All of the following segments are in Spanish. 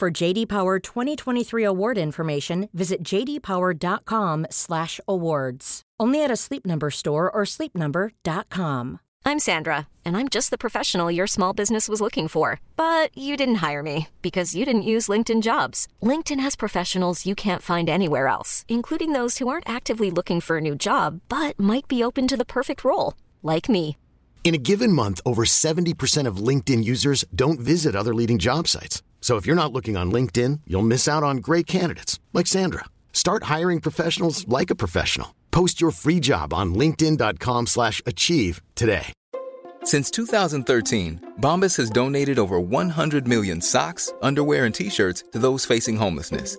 For JD Power 2023 award information, visit jdpower.com/awards. Only at a Sleep Number store or sleepnumber.com. I'm Sandra, and I'm just the professional your small business was looking for. But you didn't hire me because you didn't use LinkedIn Jobs. LinkedIn has professionals you can't find anywhere else, including those who aren't actively looking for a new job but might be open to the perfect role, like me. In a given month, over 70% of LinkedIn users don't visit other leading job sites. So if you're not looking on LinkedIn, you'll miss out on great candidates like Sandra. Start hiring professionals like a professional. Post your free job on linkedin.com/achieve today. Since 2013, Bombas has donated over 100 million socks, underwear, and t-shirts to those facing homelessness.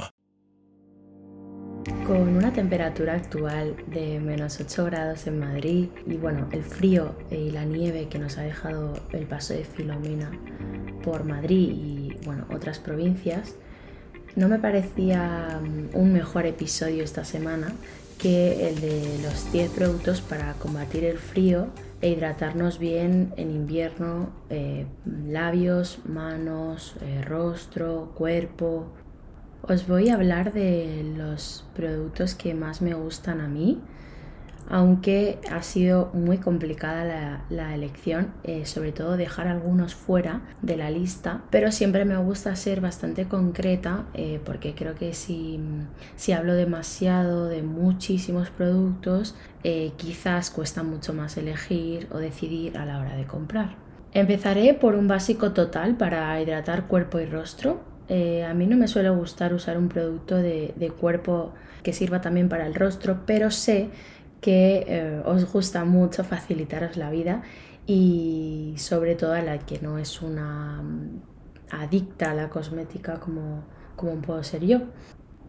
Con una temperatura actual de menos 8 grados en Madrid y bueno, el frío y la nieve que nos ha dejado el paso de Filomena por Madrid y bueno, otras provincias, no me parecía mm, un mejor episodio esta semana que el de los 10 productos para combatir el frío e hidratarnos bien en invierno, eh, labios, manos, eh, rostro, cuerpo, os voy a hablar de los productos que más me gustan a mí, aunque ha sido muy complicada la, elección, eh, sobre todo dejar algunos fuera de la lista, pero siempre me gusta ser bastante concreta eh, porque creo que si, si, hablo demasiado de muchísimos productos, eh, quizás cuesta mucho más elegir o decidir a la hora de comprar. Empezaré por un básico total para hidratar cuerpo y rostro, eh, a mí no me suele gustar usar un producto de, cuerpo que sirva también para el rostro, pero sé que eh, os gusta mucho facilitaros la vida y sobre todo a la que no es una mm, adicta a la cosmética como, como puedo ser yo.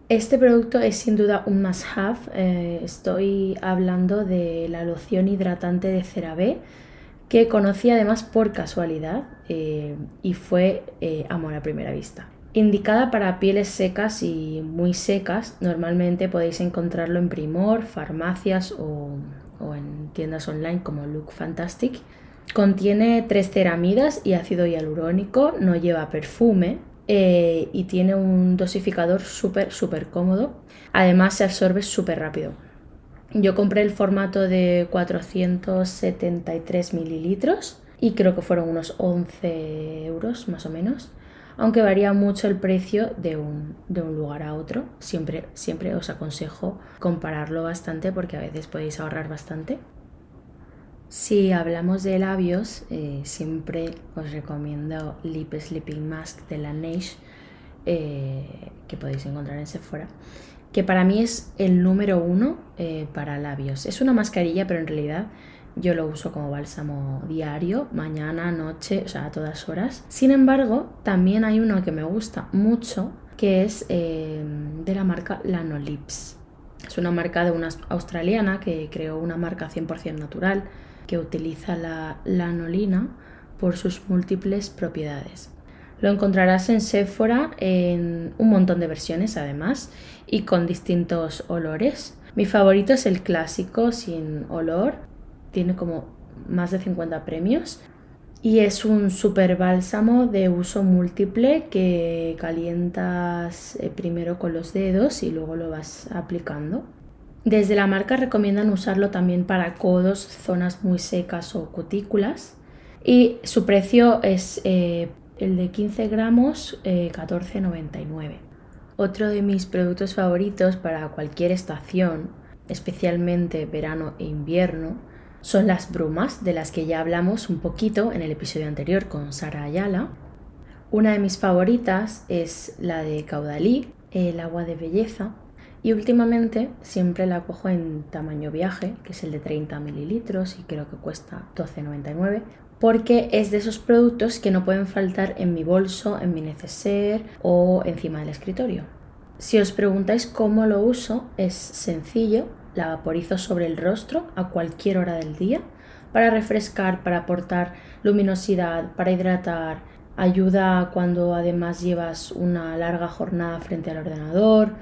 Este producto es sin duda un must have. Eh, estoy hablando de la loción hidratante de CeraVe que conocí además por casualidad y fue amor a primera vista. Indicada para pieles secas y muy secas, normalmente podéis encontrarlo en Primor, farmacias o, en tiendas online como Look Fantastic. Contiene tres ceramidas y ácido hialurónico, no lleva perfume eh, y tiene un dosificador súper, súper cómodo. Además se absorbe súper rápido. Yo compré el formato de 473 mililitros y creo que fueron unos 11 euros más o menos aunque varía mucho el precio de un, lugar a otro. Siempre, siempre os aconsejo compararlo bastante porque a veces podéis ahorrar bastante. Si hablamos de labios, eh, siempre os recomiendo Lip Sleeping Mask de la Neige, eh, que podéis encontrar en Sephora, que para mí es el número uno eh, para labios. Es una mascarilla, pero en realidad yo lo uso como bálsamo diario, mañana, noche, o sea, a todas horas. Sin embargo, también hay uno que me gusta mucho, que es eh, de la marca Lanolips. Es una marca de una australiana que creó una marca 100% natural que utiliza la lanolina por sus múltiples propiedades. Lo encontrarás en Sephora en un montón de versiones además y con distintos olores. Mi favorito es el clásico sin olor, tiene como más de 50 premios y es un super bálsamo de uso múltiple que calientas eh, primero con los dedos y luego lo vas aplicando. Desde la marca recomiendan usarlo también para codos, zonas muy secas o cutículas. Y su precio es eh, el de 15 gramos, 14,99. Eh, Otro de mis productos favoritos para cualquier estación, especialmente verano e invierno, son las brumas, de las que ya hablamos un poquito en el episodio anterior con Sara Ayala. Una de mis favoritas es la de Caudalí, el agua de belleza, y últimamente siempre la cojo en tamaño viaje, que es el de 30 mililitros y creo que cuesta 12,99, porque es de esos productos que no pueden faltar en mi bolso, en mi neceser o encima del escritorio. Si os preguntáis cómo lo uso, es sencillo, la vaporizo sobre el rostro a cualquier hora del día para refrescar, para aportar luminosidad, para hidratar, ayuda cuando además llevas una larga jornada frente al ordenador,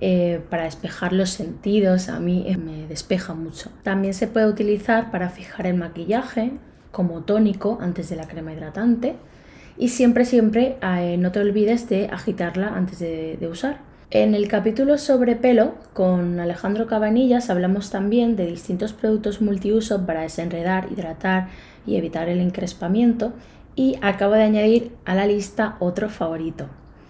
eh, para despejar los sentidos, a mí me despeja mucho. También se puede utilizar para fijar el maquillaje como tónico antes de la crema hidratante y siempre, siempre eh, no te olvides de agitarla antes de, usar. En el capítulo sobre pelo con Alejandro Cabanillas hablamos también de distintos productos multiuso para desenredar, hidratar y evitar el encrespamiento y acabo de añadir a la lista otro favorito,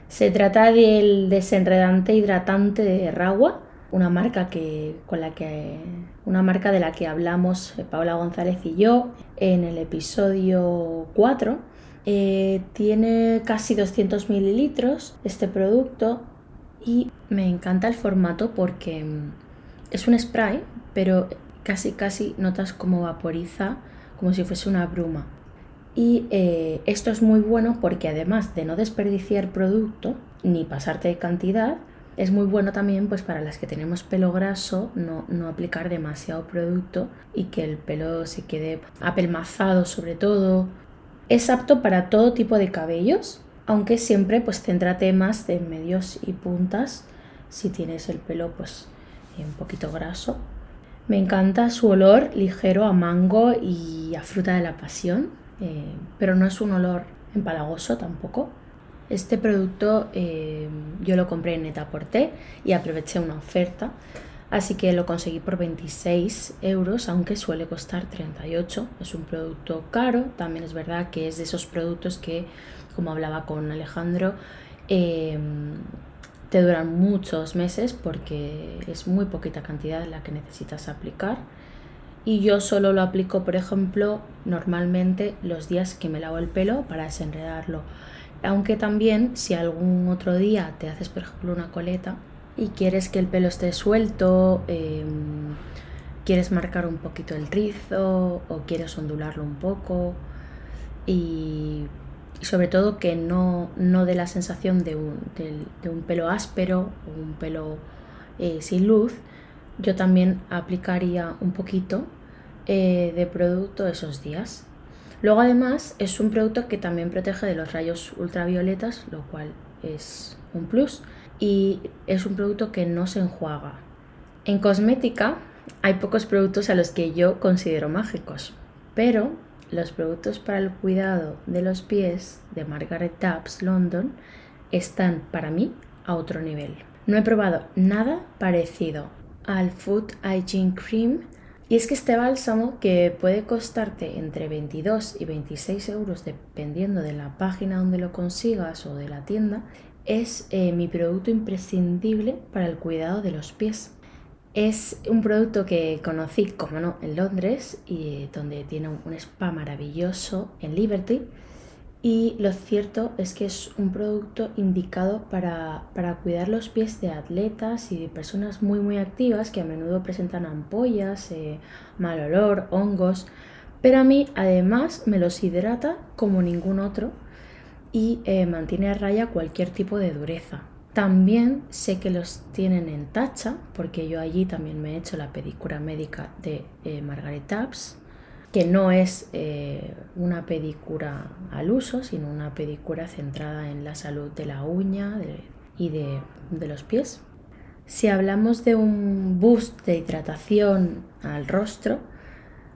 se trata del desenredante hidratante de Ragua, una marca que, con la que, una marca de la que hablamos eh, Paula González y yo en el episodio 4. Eh, tiene casi 200 mililitros este producto y me encanta el formato porque mm, es un spray, pero casi casi notas como vaporiza como si fuese una bruma. Y eh, esto es muy bueno porque además de no desperdiciar producto ni pasarte de cantidad, es muy bueno también pues para las que tenemos pelo graso no, no, aplicar demasiado producto y que el pelo se quede apelmazado sobre todo. Es apto para todo tipo de cabellos, aunque siempre pues céntrate más de medios y puntas si tienes el pelo pues un poquito graso. Me encanta su olor ligero a mango y a fruta de la pasión eh, pero no es un olor empalagoso tampoco. Este producto eh, yo lo compré en Netaporté y aproveché una oferta, así que lo conseguí por 26 euros, aunque suele costar 38. Es un producto caro, también es verdad que es de esos productos que, como hablaba con Alejandro, eh, te duran muchos meses porque es muy poquita cantidad la que necesitas aplicar y yo solo lo aplico, por ejemplo, normalmente los días que me lavo el pelo para desenredarlo. Aunque también si algún otro día te haces, por ejemplo, una coleta y quieres que el pelo esté suelto, em, quieres marcar un poquito el rizo o quieres ondularlo un poco y, sobre todo que no, no dé la sensación de un, de, un pelo áspero o un pelo eh, sin luz, yo también aplicaría un poquito eh, de producto esos días. Luego además es un producto que también protege de los rayos ultravioletas, lo cual es un plus. Y es un producto que no se enjuaga. En cosmética hay pocos productos a los que yo considero mágicos, pero los productos para el cuidado de los pies de Margaret Taps London están para mí a otro nivel. No he probado nada parecido al Food Hygiene Cream y es que este bálsamo, que puede costarte entre 22 y 26 euros dependiendo de la página donde lo consigas o de la tienda, es eh, mi producto imprescindible para el cuidado de los pies. Es un producto que conocí, como no, en Londres y donde tiene un spa maravilloso en Liberty y lo cierto es que es un producto indicado para, cuidar los pies de atletas y de personas muy muy activas que a menudo presentan ampollas, eh, mal olor, hongos, pero a mí además me los hidrata como ningún otro y eh, mantiene a raya cualquier tipo de dureza. También sé que los tienen en tacha, porque yo allí también me he hecho la pedicura médica de eh, Margaret Taps que no es eh, una pedicura al uso, sino una pedicura centrada en la salud de la uña y de, los pies. Si hablamos de un boost de hidratación al rostro,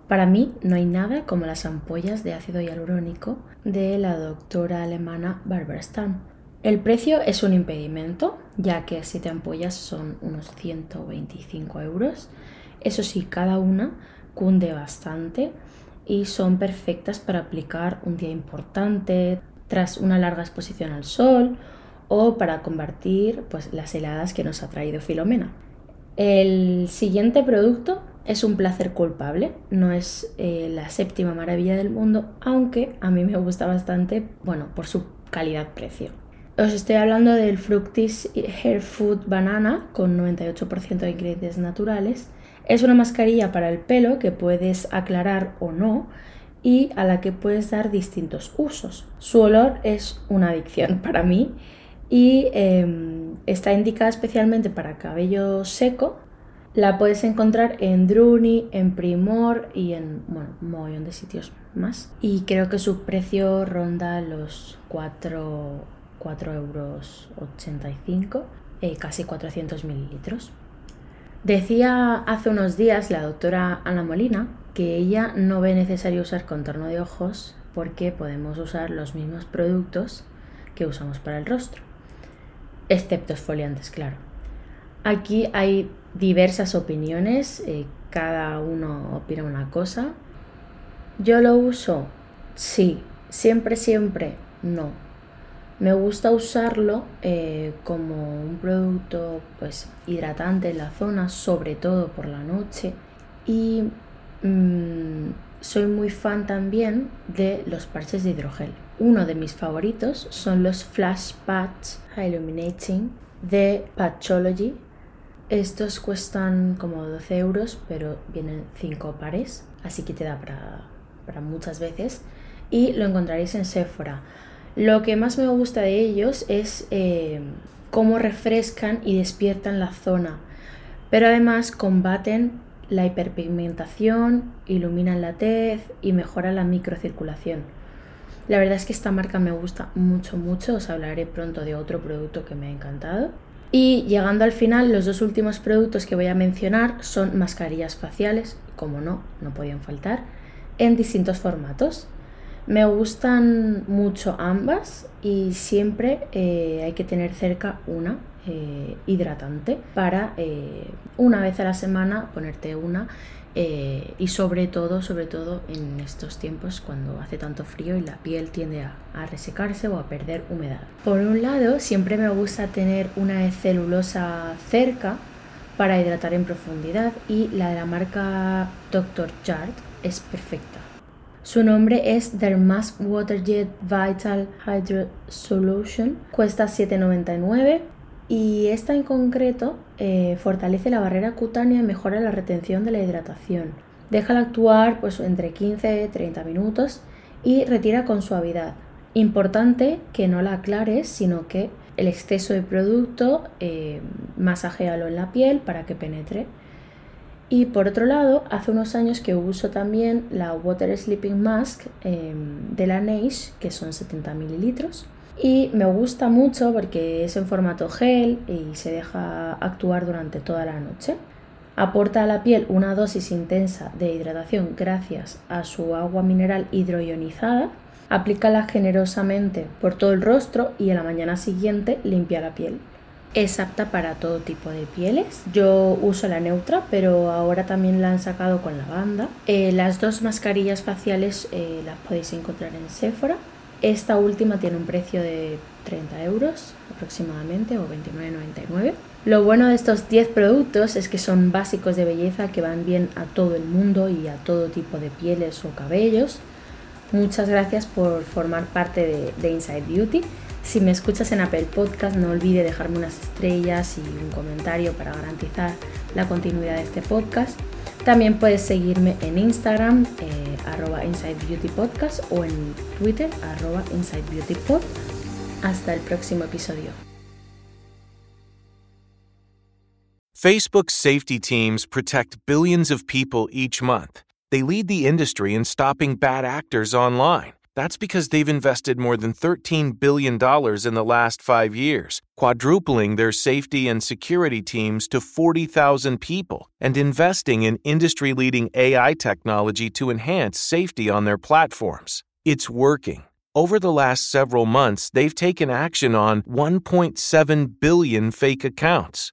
para mí no hay nada como las ampollas de ácido hialurónico de la doctora alemana Barbara Stam. El precio es un impedimento, ya que 7 ampollas son unos 125 euros. Eso sí, cada una cunde bastante y son perfectas para aplicar un día importante, tras una larga exposición al sol o para combatir pues, las heladas que nos ha traído Filomena. El siguiente producto es un placer culpable, no es eh, la séptima maravilla del mundo, aunque a mí me gusta bastante, bueno, por su calidad-precio. Os estoy hablando del Fructis Hair Food Banana con 98% de ingredientes naturales. Es una mascarilla para el pelo que puedes aclarar o no y a la que puedes dar distintos usos. Su olor es una adicción para mí y em, está indicada especialmente para cabello seco la puedes encontrar en Druni, en Primor y en bueno, un montón de sitios más. Y creo que su precio ronda los 4, 4 euros 85, eh, casi 400 mililitros. Decía hace unos días la doctora Ana Molina que ella no ve necesario usar contorno de ojos porque podemos usar los mismos productos que usamos para el rostro, excepto esfoliantes, claro. Aquí hay diversas opiniones, eh, cada uno opina una cosa. Yo lo uso, sí, siempre, siempre, no. Me gusta usarlo eh, como un producto pues, hidratante en la zona, sobre todo por la noche. Y mm, soy muy fan también de los parches de hidrogel. Uno de mis favoritos son los Flash Patch Illuminating de Patchology estos cuestan como 12 euros, pero vienen 5 pares, así que te da para, muchas veces. Y lo encontraréis en Sephora. Lo que más me gusta de ellos es eh, cómo refrescan y despiertan la zona, pero además combaten la hiperpigmentación, iluminan la tez y mejoran la microcirculación. La verdad es que esta marca me gusta mucho, mucho. Os hablaré pronto de otro producto que me ha encantado. Y llegando al final, los dos últimos productos que voy a mencionar son mascarillas faciales, como no, no podían faltar, en distintos formatos. Me gustan mucho ambas y siempre eh, hay que tener cerca una eh, hidratante para eh, una vez a la semana ponerte una y sobre todo, sobre todo en estos tiempos cuando hace tanto frío y la piel tiende a, resecarse o a perder humedad. Por un lado, siempre me gusta tener una celulosa cerca para hidratar en profundidad y la de la marca Dr. Jart es perfecta. Su nombre es Dermask Waterjet Vital Hydro Solution, cuesta 7,99 y esta en concreto eh, fortalece la barrera cutánea y mejora la retención de la hidratación. Déjala actuar pues, entre 15 y 30 minutos y retira con suavidad. Importante que no la aclares, sino que el exceso de producto eh, masajealo en la piel para que penetre. Y por otro lado, hace unos años que uso también la Water Sleeping Mask em, de la Neish, que son 70 mililitros y me gusta mucho porque es en formato gel y se deja actuar durante toda la noche. Aporta a la piel una dosis intensa de hidratación gracias a su agua mineral hidroionizada. Aplícala generosamente por todo el rostro y a la mañana siguiente limpia la piel. Es apta para todo tipo de pieles. Yo uso la neutra, pero ahora también la han sacado con lavanda. Eh, las dos mascarillas faciales eh, las podéis encontrar en Sephora esta última tiene un precio de 30 euros aproximadamente o 29,99. Lo bueno de estos 10 productos es que son básicos de belleza que van bien a todo el mundo y a todo tipo de pieles o cabellos. Muchas gracias por formar parte de, Inside Beauty. Si me escuchas en Apple Podcast, no olvide dejarme unas estrellas y un comentario para garantizar la continuidad de este podcast. También puedes seguirme en Instagram, eh, arroba Inside Beauty Podcast o en Twitter, arroba Inside Beauty. Hasta el próximo episodio. Facebook's safety teams protect billions of people each month. They lead the industry in stopping bad actors online That's because they've invested more than $13 billion in the last five years, quadrupling their safety and security teams to 40,000 people, and investing in industry leading AI technology to enhance safety on their platforms. It's working. Over the last several months, they've taken action on 1.7 billion fake accounts,